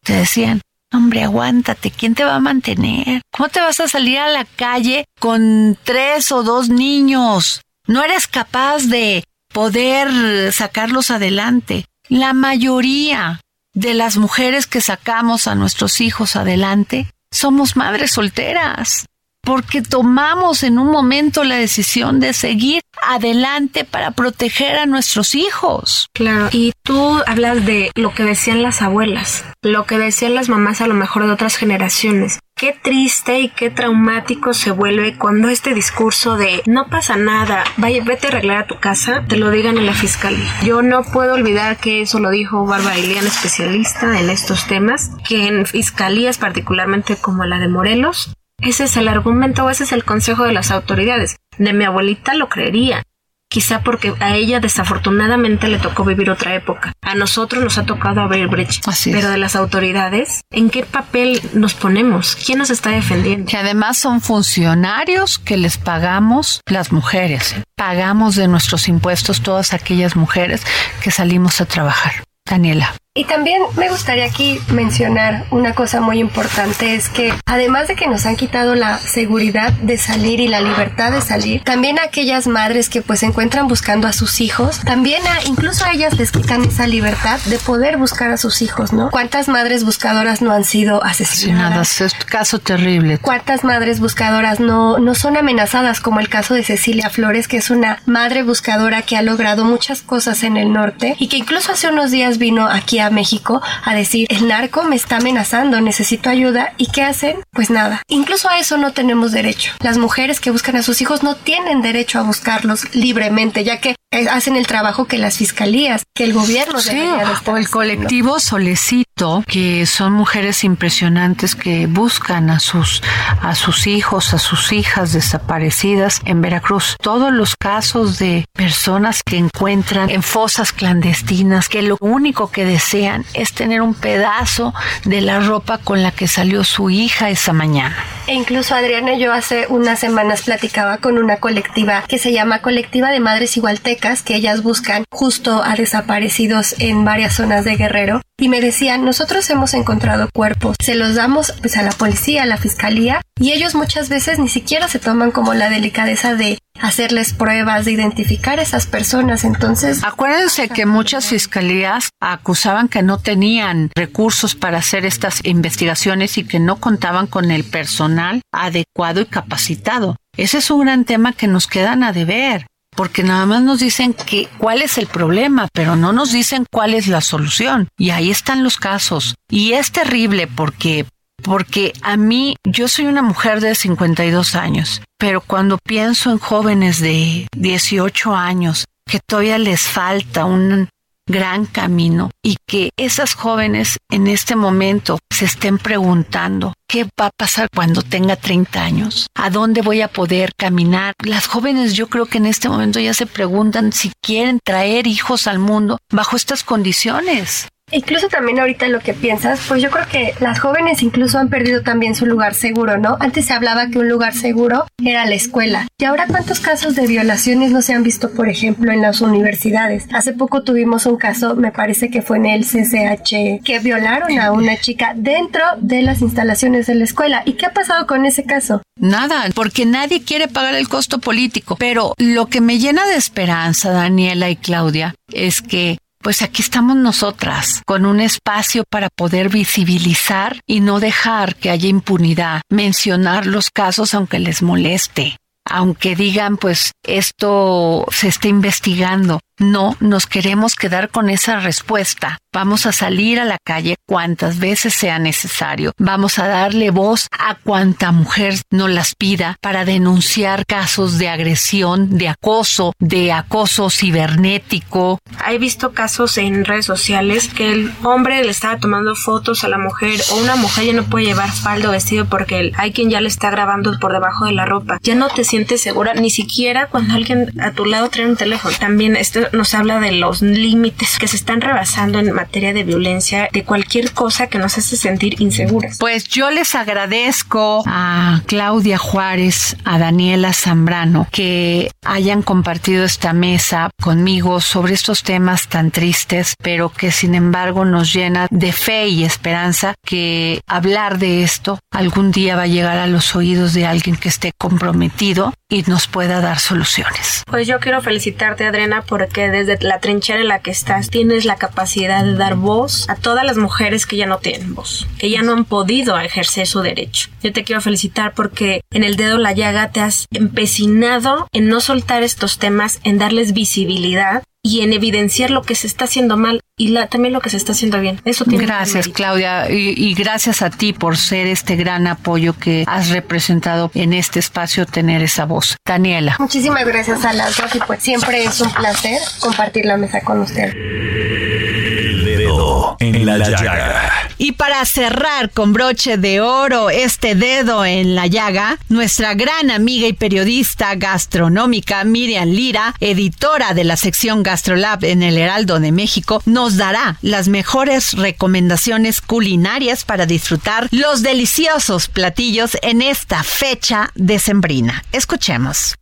te decían, hombre, aguántate, ¿quién te va a mantener? ¿Cómo te vas a salir a la calle con tres o dos niños? No eres capaz de poder sacarlos adelante. La mayoría de las mujeres que sacamos a nuestros hijos adelante somos madres solteras porque tomamos en un momento la decisión de seguir adelante para proteger a nuestros hijos. Claro, y tú hablas de lo que decían las abuelas, lo que decían las mamás a lo mejor de otras generaciones. Qué triste y qué traumático se vuelve cuando este discurso de no pasa nada, vaya, vete a arreglar a tu casa, te lo digan en la fiscalía. Yo no puedo olvidar que eso lo dijo Bárbara Ilian, especialista en estos temas, que en fiscalías, particularmente como la de Morelos, ese es el argumento o ese es el consejo de las autoridades. De mi abuelita lo creería. Quizá porque a ella desafortunadamente le tocó vivir otra época. A nosotros nos ha tocado abrir brecha. Pero de las autoridades, ¿en qué papel nos ponemos? ¿Quién nos está defendiendo? Que además son funcionarios que les pagamos las mujeres. Pagamos de nuestros impuestos todas aquellas mujeres que salimos a trabajar. Daniela. Y también me gustaría aquí mencionar una cosa muy importante, es que además de que nos han quitado la seguridad de salir y la libertad de salir, también a aquellas madres que pues se encuentran buscando a sus hijos, también a, incluso a ellas les quitan esa libertad de poder buscar a sus hijos, ¿no? ¿Cuántas madres buscadoras no han sido asesinadas? Es un caso terrible. ¿Cuántas madres buscadoras no, no son amenazadas como el caso de Cecilia Flores, que es una madre buscadora que ha logrado muchas cosas en el norte y que incluso hace unos días vino aquí aquí a México a decir, el narco me está amenazando, necesito ayuda. ¿Y qué hacen? Pues nada. Incluso a eso no tenemos derecho. Las mujeres que buscan a sus hijos no tienen derecho a buscarlos libremente, ya que eh, hacen el trabajo que las fiscalías, que el gobierno sí, o el colectivo Solecito, que son mujeres impresionantes que buscan a sus a sus hijos, a sus hijas desaparecidas en Veracruz. Todos los casos de personas que encuentran en fosas clandestinas que lo único que desean es tener un pedazo de la ropa con la que salió su hija esa mañana. E incluso Adriana, yo hace unas semanas platicaba con una colectiva que se llama Colectiva de Madres Igualtecas, que ellas buscan justo a desaparecidos en varias zonas de Guerrero. Y me decían, nosotros hemos encontrado cuerpos, se los damos pues a la policía, a la fiscalía, y ellos muchas veces ni siquiera se toman como la delicadeza de hacerles pruebas, de identificar a esas personas. Entonces, acuérdense que muchas fiscalías acusaban que no tenían recursos para hacer estas investigaciones y que no contaban con el personal adecuado y capacitado. Ese es un gran tema que nos quedan a deber porque nada más nos dicen que cuál es el problema, pero no nos dicen cuál es la solución. Y ahí están los casos. Y es terrible porque porque a mí yo soy una mujer de 52 años, pero cuando pienso en jóvenes de 18 años que todavía les falta un gran camino y que esas jóvenes en este momento se estén preguntando qué va a pasar cuando tenga 30 años, a dónde voy a poder caminar. Las jóvenes yo creo que en este momento ya se preguntan si quieren traer hijos al mundo bajo estas condiciones. Incluso también ahorita lo que piensas, pues yo creo que las jóvenes incluso han perdido también su lugar seguro, ¿no? Antes se hablaba que un lugar seguro era la escuela. Y ahora cuántos casos de violaciones no se han visto, por ejemplo, en las universidades. Hace poco tuvimos un caso, me parece que fue en el CCH, que violaron a una chica dentro de las instalaciones de la escuela. ¿Y qué ha pasado con ese caso? Nada, porque nadie quiere pagar el costo político. Pero lo que me llena de esperanza, Daniela y Claudia, es que pues aquí estamos nosotras, con un espacio para poder visibilizar y no dejar que haya impunidad, mencionar los casos aunque les moleste, aunque digan pues esto se está investigando. No nos queremos quedar con esa respuesta. Vamos a salir a la calle cuantas veces sea necesario. Vamos a darle voz a cuanta mujer nos las pida para denunciar casos de agresión, de acoso, de acoso cibernético. He visto casos en redes sociales que el hombre le estaba tomando fotos a la mujer o una mujer ya no puede llevar faldo vestido porque hay quien ya le está grabando por debajo de la ropa. Ya no te sientes segura ni siquiera cuando alguien a tu lado trae un teléfono. También esto nos habla de los límites que se están rebasando en materia de violencia, de cualquier cosa que nos hace sentir inseguras. Pues yo les agradezco a Claudia Juárez, a Daniela Zambrano, que hayan compartido esta mesa conmigo sobre estos temas tan tristes, pero que sin embargo nos llena de fe y esperanza que hablar de esto algún día va a llegar a los oídos de alguien que esté comprometido y nos pueda dar soluciones. Pues yo quiero felicitarte, Adriana, porque desde la trinchera en la que estás tienes la capacidad de dar voz a todas las mujeres que ya no tienen voz, que ya no han podido ejercer su derecho. Yo te quiero felicitar porque en el dedo la llaga te has empecinado en no soltar estos temas, en darles visibilidad y en evidenciar lo que se está haciendo mal y la, también lo que se está haciendo bien. Eso tiene Gracias, Claudia, y, gracias a ti por ser este gran apoyo que has representado en este espacio, tener esa voz. Daniela. Muchísimas gracias a las dos y pues siempre es un placer compartir la mesa con usted. El dedo en la llaga. Y para cerrar con broche de oro este dedo en la llaga, nuestra gran amiga y periodista gastronómica Miriam Lira, editora de la sección Gastrolab en el Heraldo de México, nos dará las mejores recomendaciones culinarias para disfrutar los deliciosos platillos en esta fecha decembrina. Escuchemos.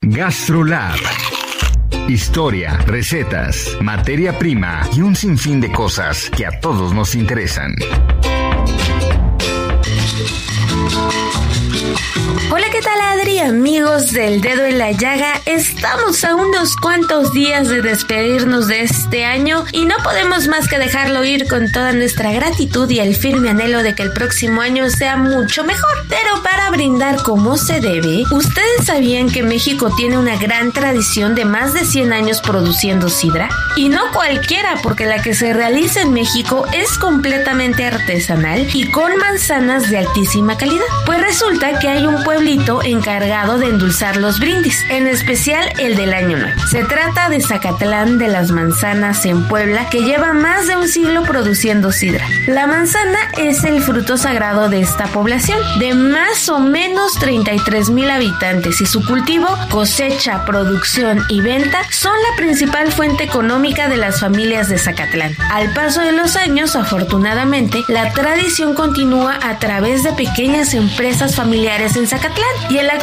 Gastrolab Historia, recetas, materia prima y un sinfín de cosas que a todos nos interesan. Hola, ¿qué tal? Amigos del dedo en la llaga, estamos a unos cuantos días de despedirnos de este año y no podemos más que dejarlo ir con toda nuestra gratitud y el firme anhelo de que el próximo año sea mucho mejor. Pero para brindar como se debe, ¿ustedes sabían que México tiene una gran tradición de más de 100 años produciendo sidra? Y no cualquiera, porque la que se realiza en México es completamente artesanal y con manzanas de altísima calidad. Pues resulta que hay un pueblito encargado de endulzar los brindis, en especial el del Año Nuevo. Se trata de Zacatlán de las Manzanas en Puebla, que lleva más de un siglo produciendo sidra. La manzana es el fruto sagrado de esta población, de más o menos 33 mil habitantes, y su cultivo, cosecha, producción y venta son la principal fuente económica de las familias de Zacatlán. Al paso de los años, afortunadamente, la tradición continúa a través de pequeñas empresas familiares en Zacatlán y en la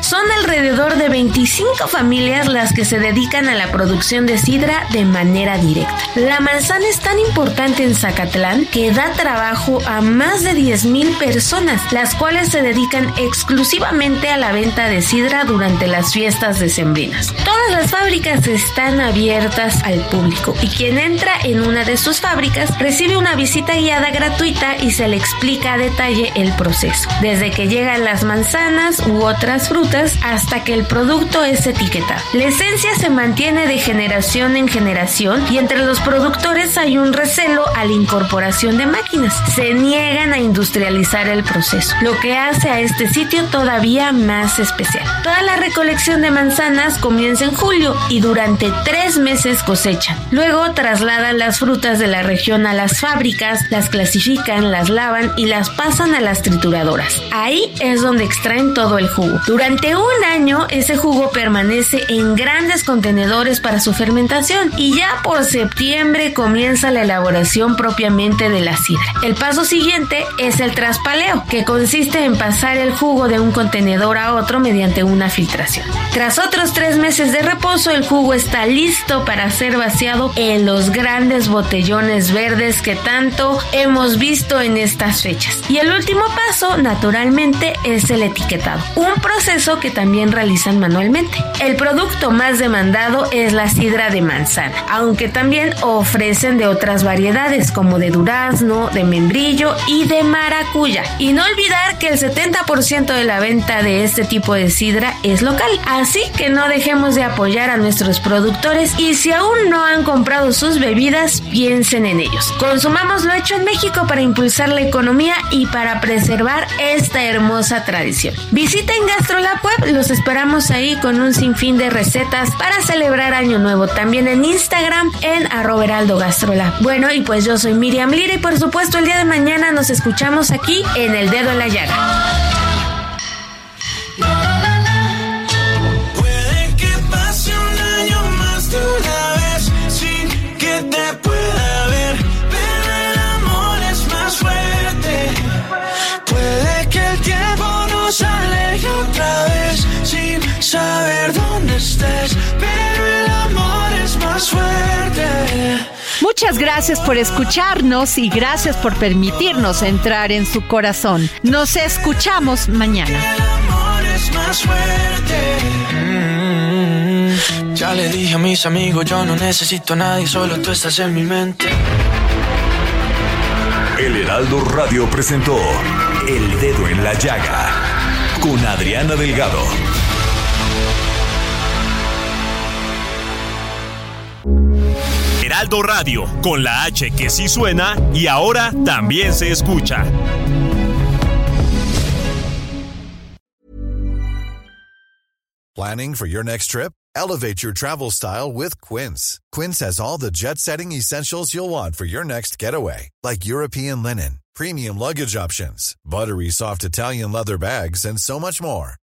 son alrededor de 25 familias las que se dedican a la producción de sidra de manera directa. La manzana es tan importante en Zacatlán que da trabajo a más de 10.000 personas, las cuales se dedican exclusivamente a la venta de sidra durante las fiestas decembrinas. Todas las fábricas están abiertas al público y quien entra en una de sus fábricas recibe una visita guiada gratuita y se le explica a detalle el proceso, desde que llegan las manzanas u otras frutas hasta que el producto es etiquetado. La esencia se mantiene de generación en generación y entre los productores hay un recelo a la incorporación de máquinas. Se niegan a industrializar el proceso, lo que hace a este sitio todavía más especial. Toda la recolección de manzanas comienza en julio y durante tres meses cosechan. Luego trasladan las frutas de la región a las fábricas, las clasifican, las lavan y las pasan a las trituradoras. Ahí es donde extraen todo el jugo. Durante un año ese jugo permanece en grandes contenedores para su fermentación y ya por septiembre comienza la elaboración propiamente de la sidra. El paso siguiente es el traspaleo, que consiste en pasar el jugo de un contenedor a otro mediante una filtración. Tras otros tres meses de reposo, el jugo está listo para ser vaciado en los grandes botellones verdes que tanto hemos visto en estas fechas. Y el último paso, naturalmente, es el etiquetado, proceso que también realizan manualmente. El producto más demandado es la sidra de manzana, aunque también ofrecen de otras variedades como de durazno, de membrillo y de maracuya. Y no olvidar que el 70% de la venta de este tipo de sidra es local, así que no dejemos de apoyar a nuestros productores y si aún no han comprado sus bebidas, piensen en ellos. Consumamos lo hecho en México para impulsar la economía y para preservar esta hermosa tradición. Visiten GastroLab Web, los esperamos ahí con un sinfín de recetas para celebrar Año Nuevo. También en Instagram en heraldo gastrolab. Bueno, y pues yo soy Miriam Lira y por supuesto el día de mañana nos escuchamos aquí en El Dedo en la Llaga. Muchas gracias por escucharnos y gracias por permitirnos entrar en su corazón. Nos escuchamos mañana. amor es más fuerte. Mm, Ya le dije a mis amigos, yo no necesito a nadie, solo tú estás en mi mente. El Heraldo Radio presentó El Dedo en la Llaga con Adriana Delgado. Heraldo Radio, con la H que sí suena y ahora también se escucha. Planning for your next trip? Elevate your travel style with Quince. Quince has all the jet setting essentials you'll want for your next getaway, like European linen, premium luggage options, buttery soft Italian leather bags, and so much more.